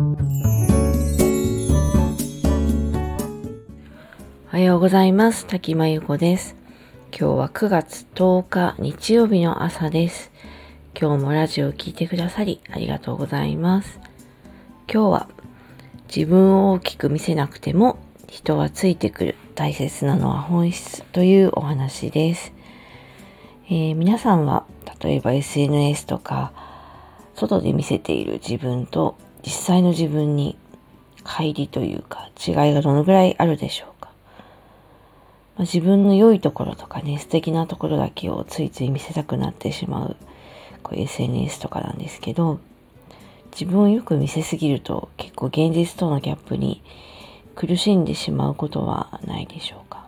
おはようございます。滝真由子です。今日は9月10日日曜日の朝です。今日もラジオを聴いてくださりありがとうございます。今日は自分を大きく見せなくても人はついてくる大切なのは本質というお話です。えー、皆さんは例えば SNS とか外で見せている自分と実際の自分に乖離というか違いがどのぐらいあるでしょうか、まあ、自分の良いところとかね素敵なところだけをついつい見せたくなってしまうこう SNS とかなんですけど自分をよく見せすぎると結構現実とのギャップに苦しんでしまうことはないでしょうか。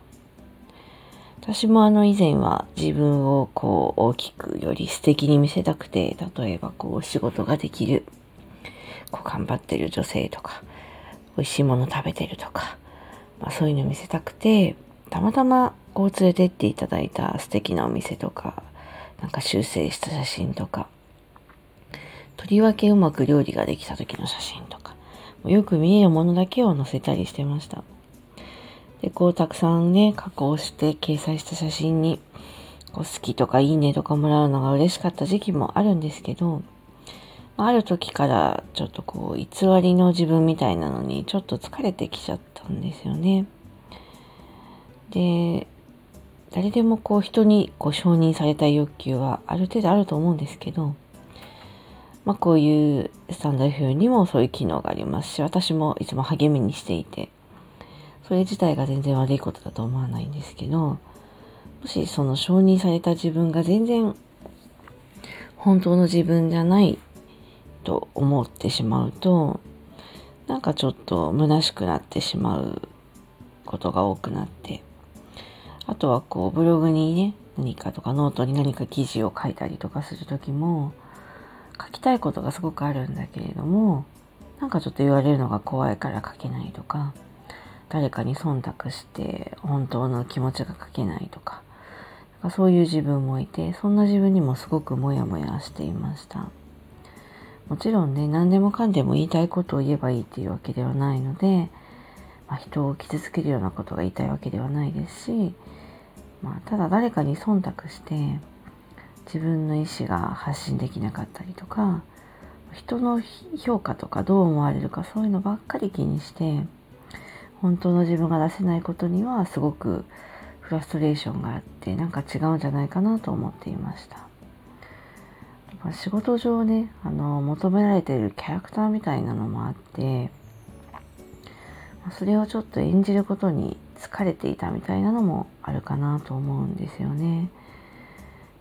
私もあの以前は自分をこう大きくより素敵に見せたくて例えばこう仕事ができる。こう頑張ってる女性とか美味しいもの食べてるとか、まあ、そういうの見せたくてたまたまこう連れてっていただいた素敵なお店とかなんか修正した写真とかとりわけうまく料理ができた時の写真とかよく見えるものだけを載せたりしてました。でこうたくさんね加工して掲載した写真にこう好きとかいいねとかもらうのが嬉しかった時期もあるんですけどある時からちょっとこう偽りの自分みたいなのにちょっと疲れてきちゃったんですよね。で、誰でもこう人にこう承認された欲求はある程度あると思うんですけど、まあこういうスタンド FM にもそういう機能がありますし、私もいつも励みにしていて、それ自体が全然悪いことだと思わないんですけど、もしその承認された自分が全然本当の自分じゃないと思ってしまうとなんかちょっと虚しくなってしまうことが多くなってあとはこうブログにね何かとかノートに何か記事を書いたりとかする時も書きたいことがすごくあるんだけれどもなんかちょっと言われるのが怖いから書けないとか誰かに忖度して本当の気持ちが書けないとかそういう自分もいてそんな自分にもすごくモヤモヤしていました。もちろんね、何でもかんでも言いたいことを言えばいいっていうわけではないので、まあ、人を傷つけるようなことが言いたいわけではないですし、まあ、ただ誰かに忖度して自分の意思が発信できなかったりとか人の評価とかどう思われるかそういうのばっかり気にして本当の自分が出せないことにはすごくフラストレーションがあってなんか違うんじゃないかなと思っていました。仕事上ねあの求められているキャラクターみたいなのもあってそれをちょっと演じることに疲れていたみたいなのもあるかなと思うんですよね。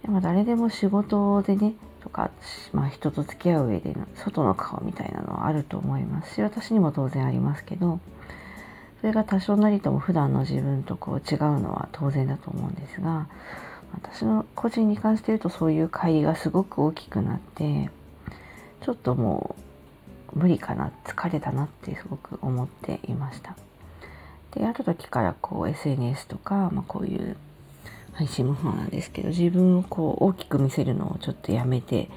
でも誰でも仕事でねとか、まあ、人と付き合う上での外の顔みたいなのはあると思いますし私にも当然ありますけどそれが多少なりとも普段の自分とこう違うのは当然だと思うんですが私の個人に関して言うとそういう乖離がすごく大きくなってちょっともう無理かな疲れたなってすごく思っていました。である時からこう SNS とか、まあ、こういう配信もそうなんですけど自分をこう大きく見せるのをちょっとやめて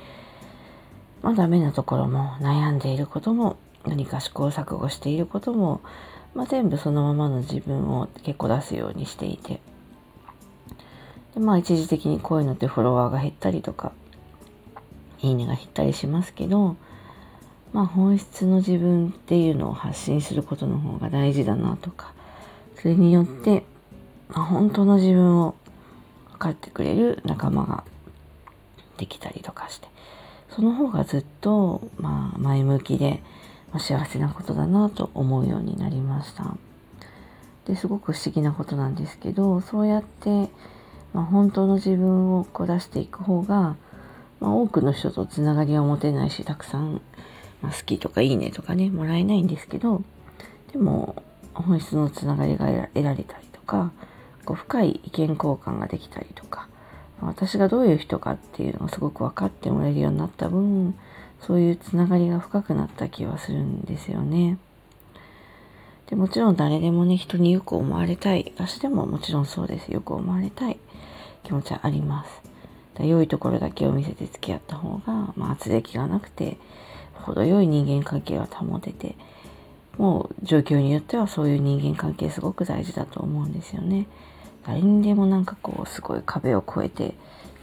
まあダメなところも悩んでいることも何か試行錯誤していることも、まあ、全部そのままの自分を結構出すようにしていてでまあ一時的にこういうのってフォロワーが減ったりとか、いいねが減ったりしますけど、まあ本質の自分っていうのを発信することの方が大事だなとか、それによって、まあ、本当の自分を分かってくれる仲間ができたりとかして、その方がずっと、まあ、前向きで、幸せなことだなと思うようになりました。ですごく不思議なことなんですけどそうやってまあ、本当の自分をこう出していく方が、まあ、多くの人とつながりは持てないしたくさん、まあ、好きとかいいねとかねもらえないんですけどでも本質のつながりが得られたりとかこう深い意見交換ができたりとか私がどういう人かっていうのがすごく分かってもらえるようになった分そういうつながりが深くなった気はするんですよね。でもちろん誰でもね人によく思われたい私でももちろんそうですよく思われたい気持ちはあります。良いところだけを見せて付き合った方が、まあ、圧力がなくて、程よい人間関係が保ててもう状況によってはそういう人間関係すごく大事だと思うんですよね。誰にでもなんかこうすごい壁を越えて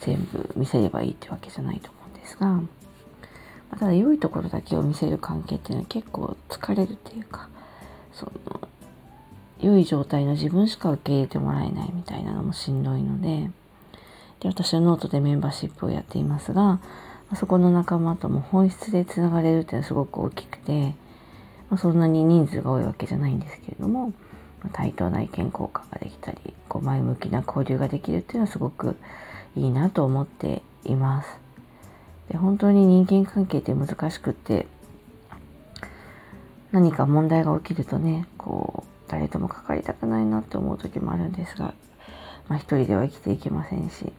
全部見せればいいってわけじゃないと思うんですがただ良いところだけを見せる関係っていうのは結構疲れるっていうかその良い状態の自分しか受け入れてもらえないみたいなのもしんどいのでで私はノートでメンバーシップをやっていますがそこの仲間とも本質でつながれるっていうのはすごく大きくて、まあ、そんなに人数が多いわけじゃないんですけれども対等な意見交換ができたりこう前向きな交流ができるっていうのはすごくいいなと思っています。で本当に人間関係って難しくって何か問題が起きるとねこう誰とも関わりたくないなって思う時もあるんですが、まあ、一人では生きていけませんし、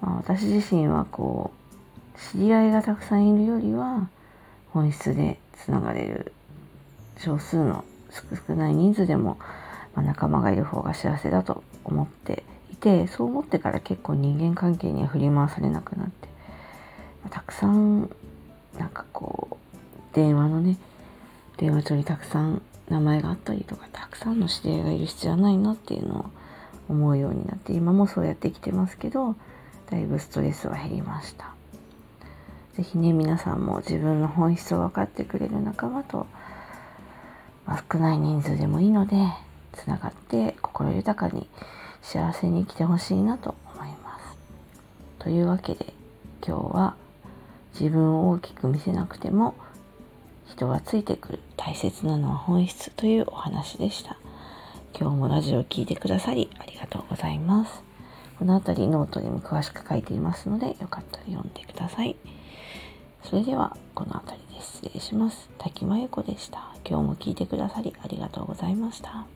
まあ、私自身はこう知り合いがたくさんいるよりは本質でつながれる少数の少ない人数でも、まあ、仲間がいる方が幸せだと思っていてそう思ってから結構人間関係には振り回されなくなって、まあ、たくさんなんかこう電話のね電話帳にたくさん名前があったりとかたくさんの知り合いがいる必要はないなっていうのを思うようになって今もそうやってきてますけどだいぶストレスは減りました。是非ね皆さんも自分の本質を分かってくれる仲間とまあ、少ない人数でもいいのでつながって心豊かに幸せに生きてほしいなと思います。というわけで今日は自分を大きく見せなくても人はついてくる大切なのは本質というお話でした。今日もラジオを聴いてくださりありがとうございます。この辺りノートにも詳しく書いていますのでよかったら読んでください。それではこの辺りで失礼します。滝真由子でした。今日も聞いてくださりありがとうございました。